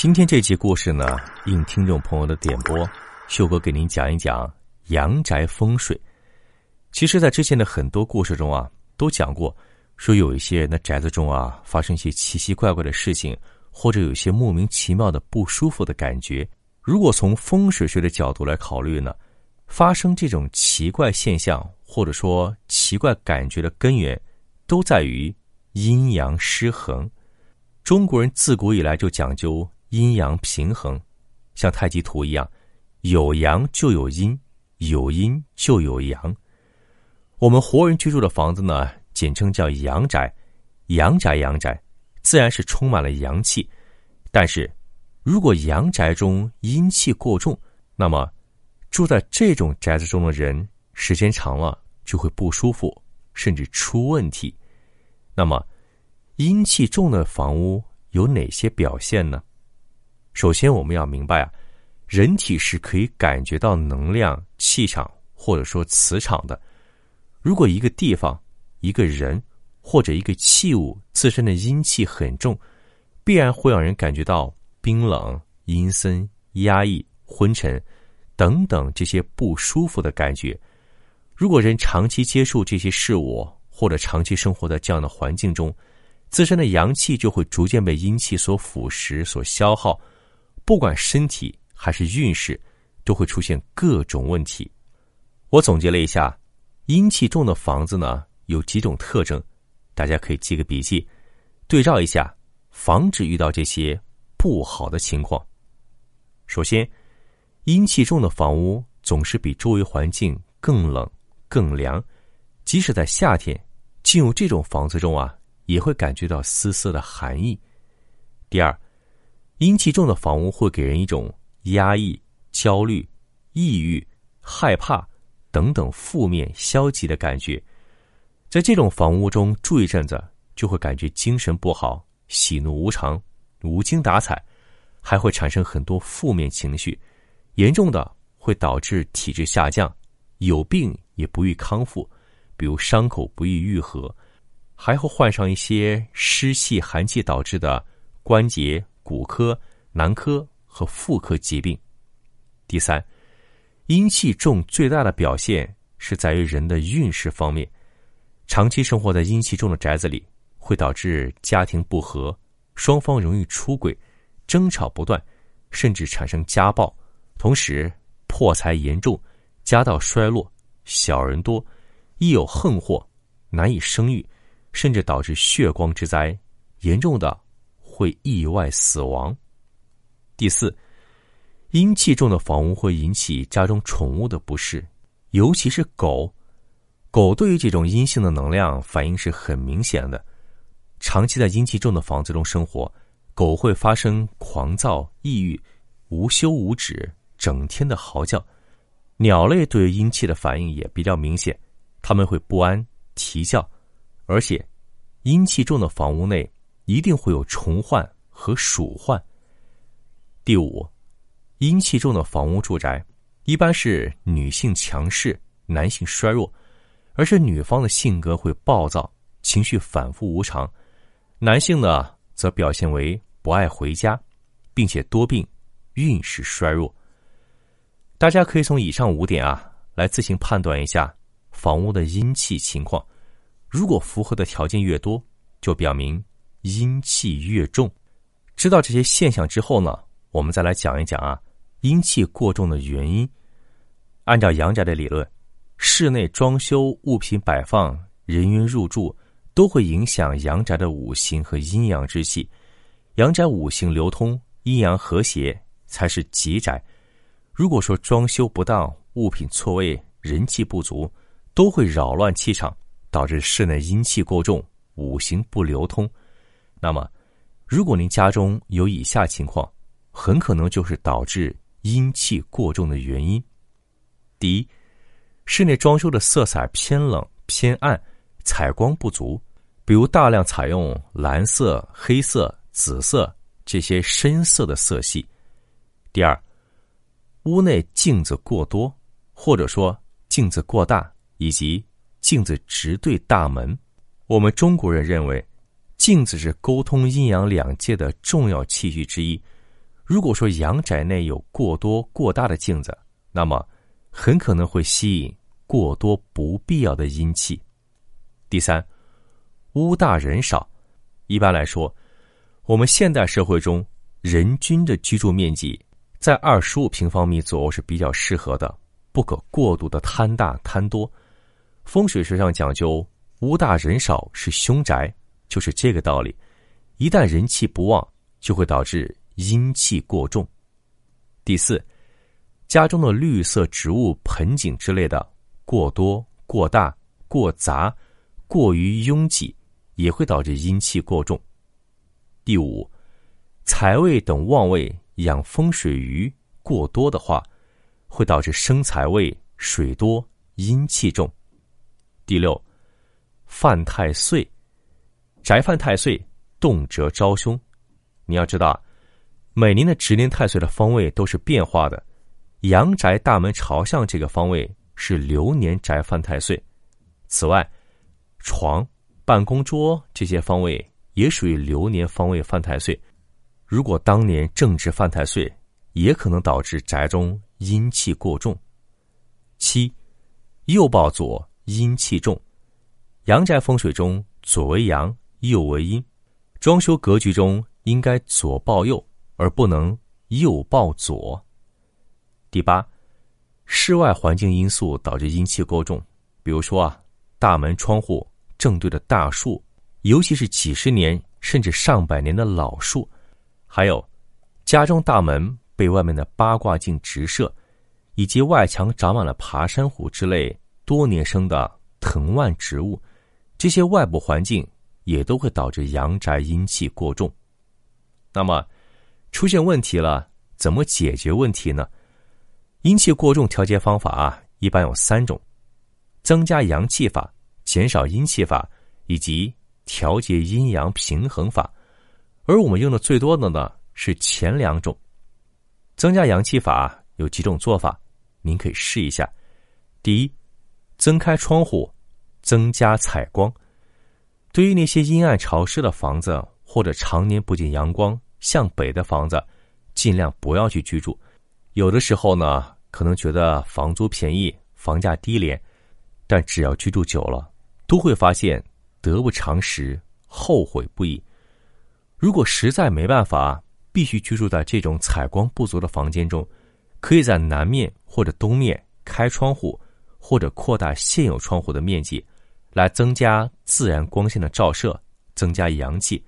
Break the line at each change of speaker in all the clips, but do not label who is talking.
今天这期故事呢，应听众朋友的点播，秀哥给您讲一讲阳宅风水。其实，在之前的很多故事中啊，都讲过，说有一些人的宅子中啊，发生一些奇奇怪怪的事情，或者有一些莫名其妙的不舒服的感觉。如果从风水学的角度来考虑呢，发生这种奇怪现象，或者说奇怪感觉的根源，都在于阴阳失衡。中国人自古以来就讲究。阴阳平衡，像太极图一样，有阳就有阴，有阴就有阳。我们活人居住的房子呢，简称叫阳宅，阳宅阳宅，自然是充满了阳气。但是，如果阳宅中阴气过重，那么住在这种宅子中的人，时间长了就会不舒服，甚至出问题。那么，阴气重的房屋有哪些表现呢？首先，我们要明白啊，人体是可以感觉到能量、气场或者说磁场的。如果一个地方、一个人或者一个器物自身的阴气很重，必然会让人感觉到冰冷、阴森、压抑、昏沉等等这些不舒服的感觉。如果人长期接触这些事物，或者长期生活在这样的环境中，自身的阳气就会逐渐被阴气所腐蚀、所消耗。不管身体还是运势，都会出现各种问题。我总结了一下，阴气重的房子呢有几种特征，大家可以记个笔记，对照一下，防止遇到这些不好的情况。首先，阴气重的房屋总是比周围环境更冷、更凉，即使在夏天，进入这种房子中啊，也会感觉到丝丝的寒意。第二。阴气重的房屋会给人一种压抑、焦虑、抑郁、害怕等等负面、消极的感觉。在这种房屋中住一阵子，就会感觉精神不好、喜怒无常、无精打采，还会产生很多负面情绪，严重的会导致体质下降，有病也不易康复，比如伤口不易愈合，还会患上一些湿气、寒气导致的关节。骨科、男科和妇科疾病。第三，阴气重最大的表现是在于人的运势方面。长期生活在阴气重的宅子里，会导致家庭不和，双方容易出轨，争吵不断，甚至产生家暴。同时，破财严重，家道衰落，小人多，亦有横祸，难以生育，甚至导致血光之灾，严重的。会意外死亡。第四，阴气重的房屋会引起家中宠物的不适，尤其是狗。狗对于这种阴性的能量反应是很明显的。长期在阴气重的房子中生活，狗会发生狂躁、抑郁、无休无止、整天的嚎叫。鸟类对于阴气的反应也比较明显，它们会不安、啼叫，而且阴气重的房屋内。一定会有虫患和鼠患。第五，阴气重的房屋住宅，一般是女性强势，男性衰弱，而是女方的性格会暴躁，情绪反复无常；男性呢，则表现为不爱回家，并且多病，运势衰弱。大家可以从以上五点啊，来自行判断一下房屋的阴气情况。如果符合的条件越多，就表明。阴气越重，知道这些现象之后呢，我们再来讲一讲啊，阴气过重的原因。按照阳宅的理论，室内装修、物品摆放、人员入住，都会影响阳宅的五行和阴阳之气。阳宅五行流通，阴阳和谐，才是吉宅。如果说装修不当、物品错位、人气不足，都会扰乱气场，导致室内阴气过重，五行不流通。那么，如果您家中有以下情况，很可能就是导致阴气过重的原因。第一，室内装修的色彩偏冷偏暗，采光不足，比如大量采用蓝色、黑色、紫色这些深色的色系。第二，屋内镜子过多，或者说镜子过大，以及镜子直对大门。我们中国人认为。镜子是沟通阴阳两界的重要器具之一，如果说阳宅内有过多过大的镜子，那么很可能会吸引过多不必要的阴气。第三，屋大人少。一般来说，我们现代社会中人均的居住面积在二十五平方米左右是比较适合的，不可过度的贪大贪多。风水学上讲究屋大人少是凶宅，就是这个道理。一旦人气不旺，就会导致阴气过重。第四，家中的绿色植物、盆景之类的过多、过大、过杂、过于拥挤。也会导致阴气过重。第五，财位等旺位养风水鱼过多的话，会导致生财位水多阴气重。第六，犯太岁，宅犯太岁动辄招凶。你要知道，每年的值年太岁的方位都是变化的，阳宅大门朝向这个方位是流年宅犯太岁。此外，床。办公桌这些方位也属于流年方位犯太岁，如果当年正值犯太岁，也可能导致宅中阴气过重。七，右抱左，阴气重。阳宅风水中，左为阳，右为阴。装修格局中应该左抱右，而不能右抱左。第八，室外环境因素导致阴气过重，比如说啊，大门窗户。正对着大树，尤其是几十年甚至上百年的老树，还有家中大门被外面的八卦镜直射，以及外墙长满了爬山虎之类多年生的藤蔓植物，这些外部环境也都会导致阳宅阴气过重。那么出现问题了，怎么解决问题呢？阴气过重调节方法啊，一般有三种：增加阳气法。减少阴气法以及调节阴阳平衡法，而我们用的最多的呢是前两种。增加阳气法有几种做法，您可以试一下。第一，增开窗户，增加采光。对于那些阴暗潮湿的房子或者常年不见阳光、向北的房子，尽量不要去居住。有的时候呢，可能觉得房租便宜、房价低廉，但只要居住久了。都会发现得不偿失，后悔不已。如果实在没办法，必须居住在这种采光不足的房间中，可以在南面或者东面开窗户，或者扩大现有窗户的面积，来增加自然光线的照射，增加阳气。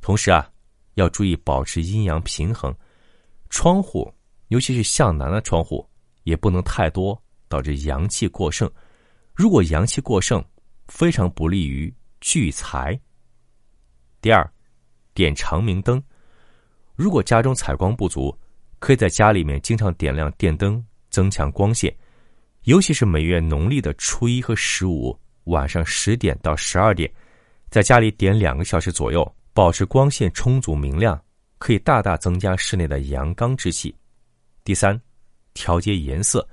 同时啊，要注意保持阴阳平衡。窗户，尤其是向南的窗户，也不能太多，导致阳气过剩。如果阳气过剩，非常不利于聚财。第二，点长明灯。如果家中采光不足，可以在家里面经常点亮电灯，增强光线。尤其是每月农历的初一和十五晚上十点到十二点，在家里点两个小时左右，保持光线充足明亮，可以大大增加室内的阳刚之气。第三，调节颜色。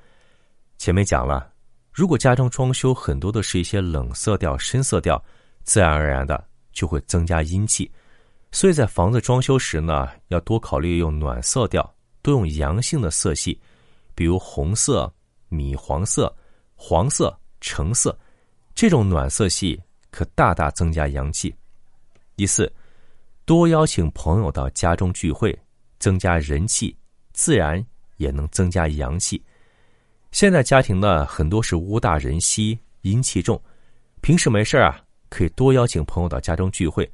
前面讲了。如果家中装修很多的是一些冷色调、深色调，自然而然的就会增加阴气。所以在房子装修时呢，要多考虑用暖色调，多用阳性的色系，比如红色、米黄色、黄色、橙色，这种暖色系可大大增加阳气。第四，多邀请朋友到家中聚会，增加人气，自然也能增加阳气。现在家庭呢，很多是屋大人稀，阴气重。平时没事啊，可以多邀请朋友到家中聚会，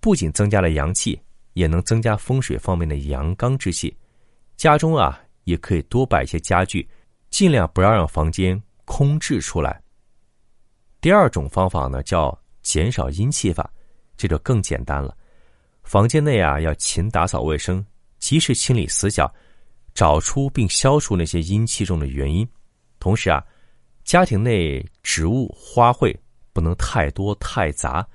不仅增加了阳气，也能增加风水方面的阳刚之气。家中啊，也可以多摆一些家具，尽量不要让房间空置出来。第二种方法呢，叫减少阴气法，这就更简单了。房间内啊，要勤打扫卫生，及时清理死角。找出并消除那些阴气重的原因，同时啊，家庭内植物花卉不能太多太杂，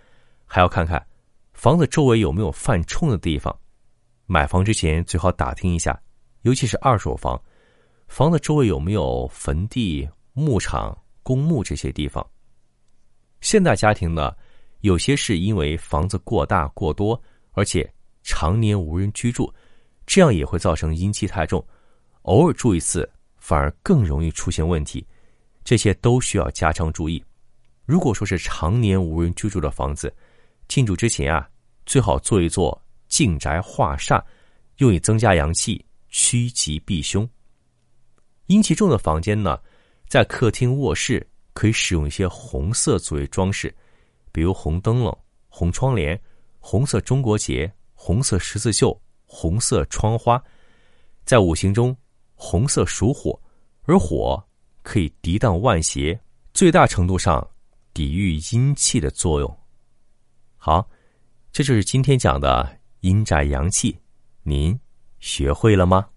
还要看看房子周围有没有犯冲的地方。买房之前最好打听一下，尤其是二手房，房子周围有没有坟地、牧场、公墓这些地方。现代家庭呢，有些是因为房子过大过多，而且常年无人居住。这样也会造成阴气太重。偶尔住一次，反而更容易出现问题。这些都需要加强注意。如果说是常年无人居住的房子，进住之前啊，最好做一做净宅化煞，用以增加阳气，趋吉避凶。阴气重的房间呢，在客厅、卧室可以使用一些红色作为装饰，比如红灯笼、红窗帘、红色中国结、红色十字绣、红色窗花。在五行中，红色属火，而火可以涤荡万邪，最大程度上抵御阴气的作用。好，这就是今天讲的阴宅阳气，您学会了吗？